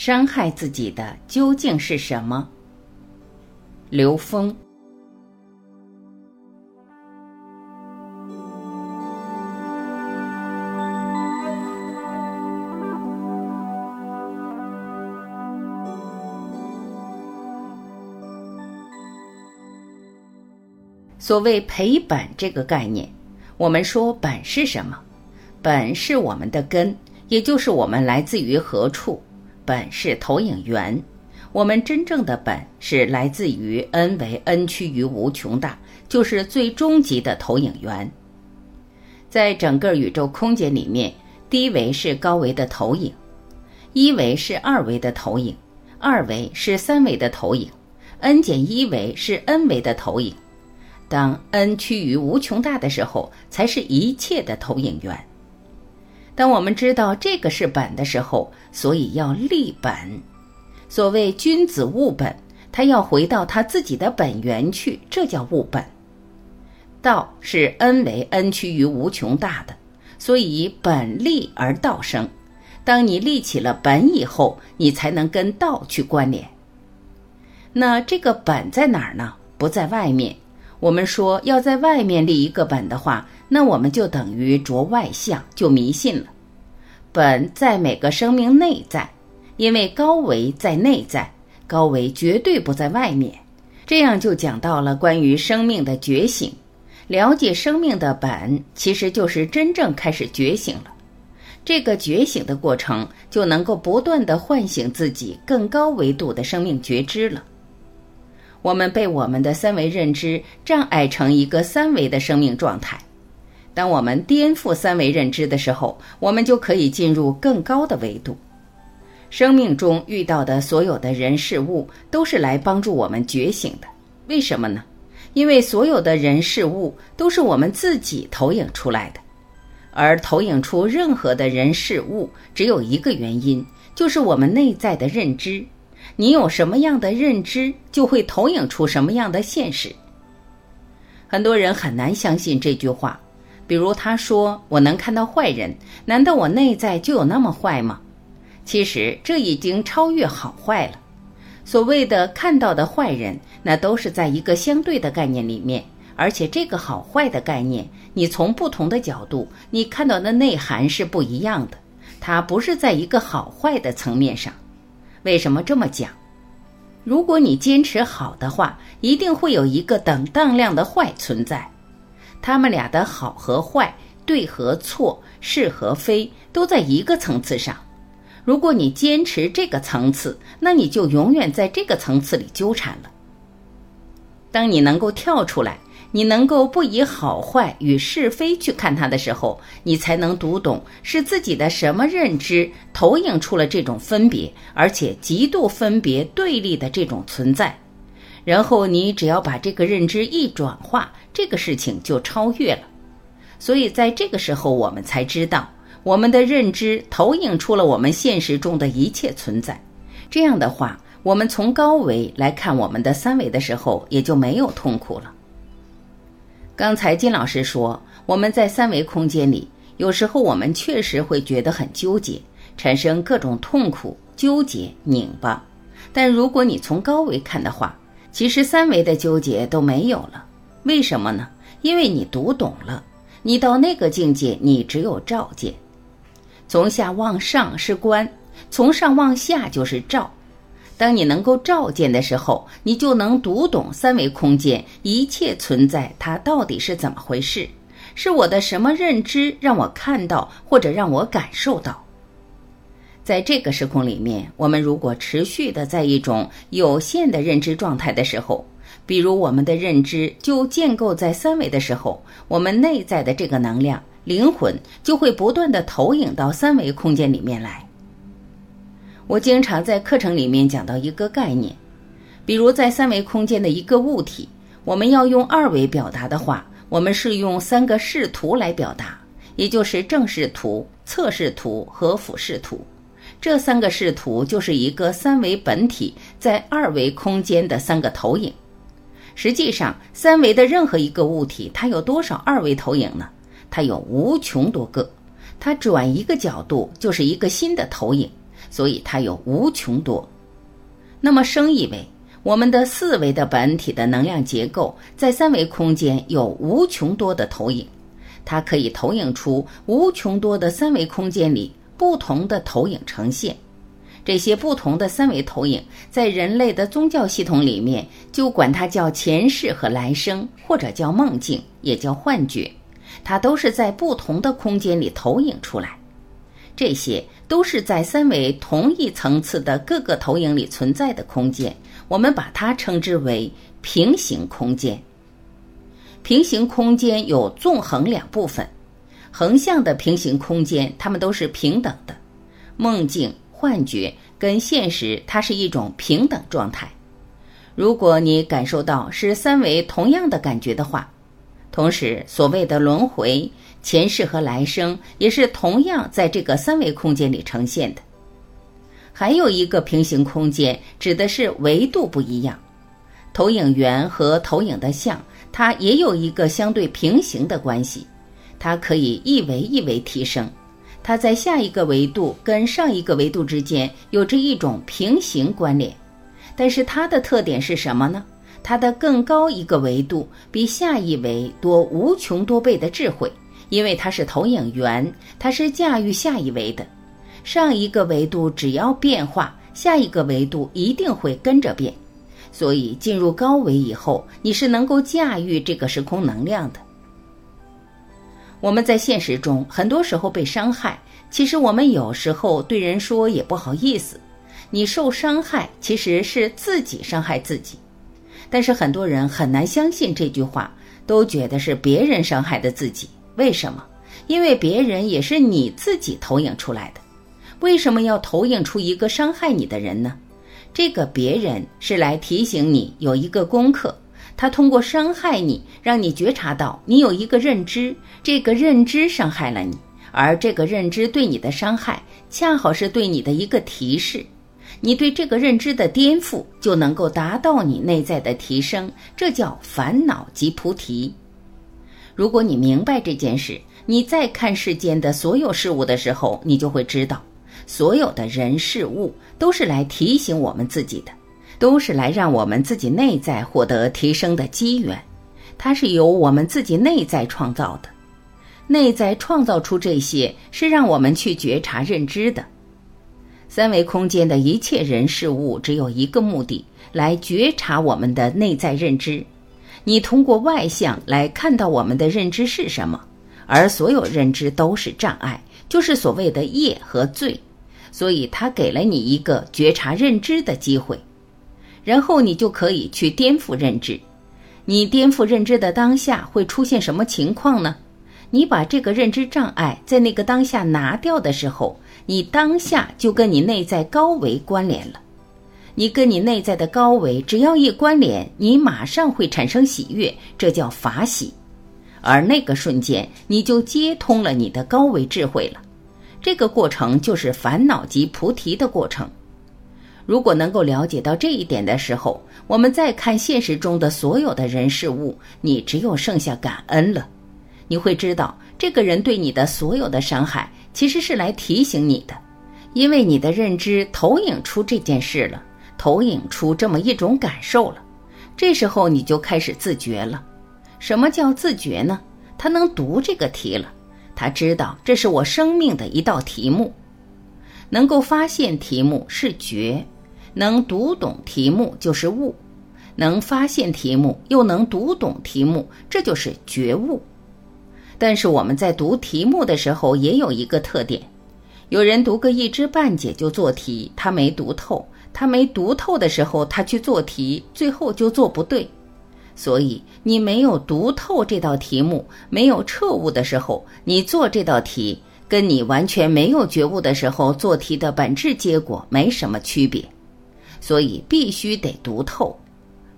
伤害自己的究竟是什么？刘峰。所谓赔本这个概念，我们说本是什么？本是我们的根，也就是我们来自于何处。本是投影源，我们真正的本是来自于 n 为 n 趋于无穷大，就是最终极的投影源。在整个宇宙空间里面，低维是高维的投影，一维是二维的投影，二维是三维的投影，n 减一维是 n 维的投影。当 n 趋于无穷大的时候，才是一切的投影源。当我们知道这个是本的时候，所以要立本。所谓君子务本，他要回到他自己的本源去，这叫务本。道是恩为恩趋于无穷大的，所以本立而道生。当你立起了本以后，你才能跟道去关联。那这个本在哪儿呢？不在外面。我们说要在外面立一个本的话，那我们就等于着外相，就迷信了。本在每个生命内在，因为高维在内在，高维绝对不在外面。这样就讲到了关于生命的觉醒，了解生命的本，其实就是真正开始觉醒了。这个觉醒的过程，就能够不断的唤醒自己更高维度的生命觉知了。我们被我们的三维认知障碍成一个三维的生命状态。当我们颠覆三维认知的时候，我们就可以进入更高的维度。生命中遇到的所有的人事物都是来帮助我们觉醒的。为什么呢？因为所有的人事物都是我们自己投影出来的，而投影出任何的人事物只有一个原因，就是我们内在的认知。你有什么样的认知，就会投影出什么样的现实。很多人很难相信这句话，比如他说：“我能看到坏人，难道我内在就有那么坏吗？”其实这已经超越好坏了。所谓的看到的坏人，那都是在一个相对的概念里面，而且这个好坏的概念，你从不同的角度，你看到的内涵是不一样的。它不是在一个好坏的层面上。为什么这么讲？如果你坚持好的话，一定会有一个等当量的坏存在。他们俩的好和坏、对和错、是和非，都在一个层次上。如果你坚持这个层次，那你就永远在这个层次里纠缠了。当你能够跳出来。你能够不以好坏与是非去看它的时候，你才能读懂是自己的什么认知投影出了这种分别，而且极度分别对立的这种存在。然后你只要把这个认知一转化，这个事情就超越了。所以在这个时候，我们才知道我们的认知投影出了我们现实中的一切存在。这样的话，我们从高维来看我们的三维的时候，也就没有痛苦了。刚才金老师说，我们在三维空间里，有时候我们确实会觉得很纠结，产生各种痛苦、纠结、拧巴。但如果你从高维看的话，其实三维的纠结都没有了。为什么呢？因为你读懂了，你到那个境界，你只有照见。从下往上是观，从上往下就是照。当你能够照见的时候，你就能读懂三维空间一切存在，它到底是怎么回事？是我的什么认知让我看到或者让我感受到？在这个时空里面，我们如果持续的在一种有限的认知状态的时候，比如我们的认知就建构在三维的时候，我们内在的这个能量灵魂就会不断的投影到三维空间里面来。我经常在课程里面讲到一个概念，比如在三维空间的一个物体，我们要用二维表达的话，我们是用三个视图来表达，也就是正视图、侧视图和俯视图。这三个视图就是一个三维本体在二维空间的三个投影。实际上，三维的任何一个物体，它有多少二维投影呢？它有无穷多个。它转一个角度就是一个新的投影。所以它有无穷多。那么升一维，我们的四维的本体的能量结构在三维空间有无穷多的投影，它可以投影出无穷多的三维空间里不同的投影呈现。这些不同的三维投影，在人类的宗教系统里面，就管它叫前世和来生，或者叫梦境，也叫幻觉。它都是在不同的空间里投影出来。这些都是在三维同一层次的各个投影里存在的空间，我们把它称之为平行空间。平行空间有纵横两部分，横向的平行空间，它们都是平等的，梦境。幻觉跟现实，它是一种平等状态。如果你感受到是三维同样的感觉的话，同时所谓的轮回、前世和来生也是同样在这个三维空间里呈现的。还有一个平行空间，指的是维度不一样。投影源和投影的像，它也有一个相对平行的关系，它可以一维一维提升。它在下一个维度跟上一个维度之间有着一种平行关联，但是它的特点是什么呢？它的更高一个维度比下一维多无穷多倍的智慧，因为它是投影源，它是驾驭下一维的。上一个维度只要变化，下一个维度一定会跟着变，所以进入高维以后，你是能够驾驭这个时空能量的。我们在现实中很多时候被伤害，其实我们有时候对人说也不好意思。你受伤害其实是自己伤害自己，但是很多人很难相信这句话，都觉得是别人伤害的自己。为什么？因为别人也是你自己投影出来的。为什么要投影出一个伤害你的人呢？这个别人是来提醒你有一个功课。他通过伤害你，让你觉察到你有一个认知，这个认知伤害了你，而这个认知对你的伤害，恰好是对你的一个提示。你对这个认知的颠覆，就能够达到你内在的提升，这叫烦恼即菩提。如果你明白这件事，你再看世间的所有事物的时候，你就会知道，所有的人事物都是来提醒我们自己的。都是来让我们自己内在获得提升的机缘，它是由我们自己内在创造的，内在创造出这些是让我们去觉察认知的。三维空间的一切人事物只有一个目的，来觉察我们的内在认知。你通过外向来看到我们的认知是什么，而所有认知都是障碍，就是所谓的业和罪，所以他给了你一个觉察认知的机会。然后你就可以去颠覆认知，你颠覆认知的当下会出现什么情况呢？你把这个认知障碍在那个当下拿掉的时候，你当下就跟你内在高维关联了。你跟你内在的高维只要一关联，你马上会产生喜悦，这叫法喜。而那个瞬间，你就接通了你的高维智慧了。这个过程就是烦恼即菩提的过程。如果能够了解到这一点的时候，我们再看现实中的所有的人事物，你只有剩下感恩了。你会知道，这个人对你的所有的伤害，其实是来提醒你的，因为你的认知投影出这件事了，投影出这么一种感受了。这时候你就开始自觉了。什么叫自觉呢？他能读这个题了，他知道这是我生命的一道题目，能够发现题目是觉。能读懂题目就是悟，能发现题目又能读懂题目，这就是觉悟。但是我们在读题目的时候也有一个特点，有人读个一知半解就做题，他没读透，他没读透的时候他去做题，最后就做不对。所以你没有读透这道题目，没有彻悟的时候，你做这道题跟你完全没有觉悟的时候做题的本质结果没什么区别。所以必须得读透，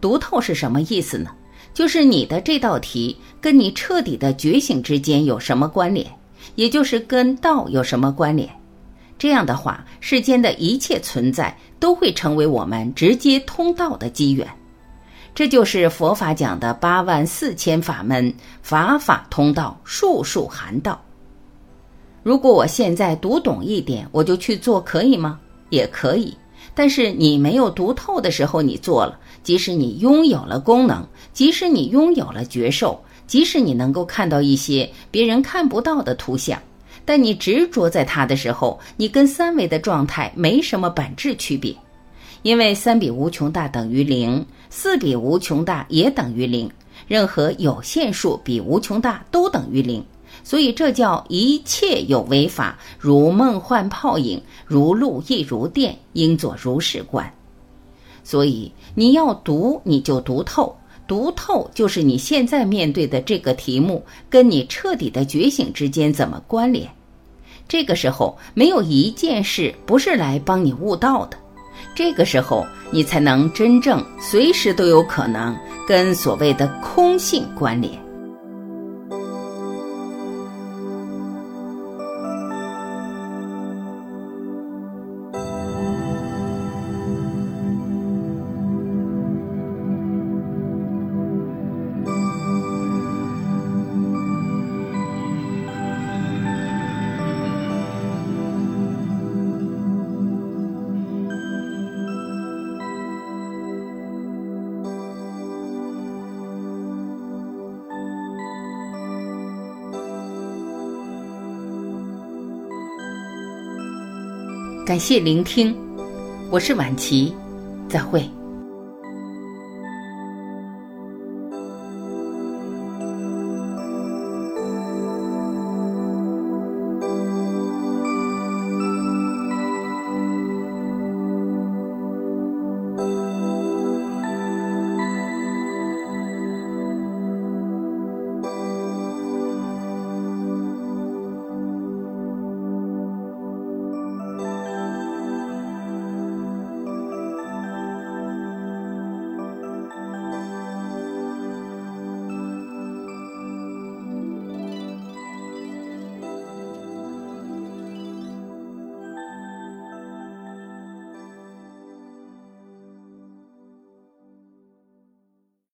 读透是什么意思呢？就是你的这道题跟你彻底的觉醒之间有什么关联，也就是跟道有什么关联。这样的话，世间的一切存在都会成为我们直接通道的机缘。这就是佛法讲的八万四千法门，法法通道，术术含道。如果我现在读懂一点，我就去做，可以吗？也可以。但是你没有读透的时候，你做了，即使你拥有了功能，即使你拥有了觉受，即使你能够看到一些别人看不到的图像，但你执着在它的时候，你跟三维的状态没什么本质区别，因为三比无穷大等于零，四比无穷大也等于零，任何有限数比无穷大都等于零。所以这叫一切有为法，如梦幻泡影，如露亦如电，应作如是观。所以你要读，你就读透，读透就是你现在面对的这个题目跟你彻底的觉醒之间怎么关联。这个时候没有一件事不是来帮你悟道的，这个时候你才能真正随时都有可能跟所谓的空性关联。感谢聆听，我是晚琪，再会。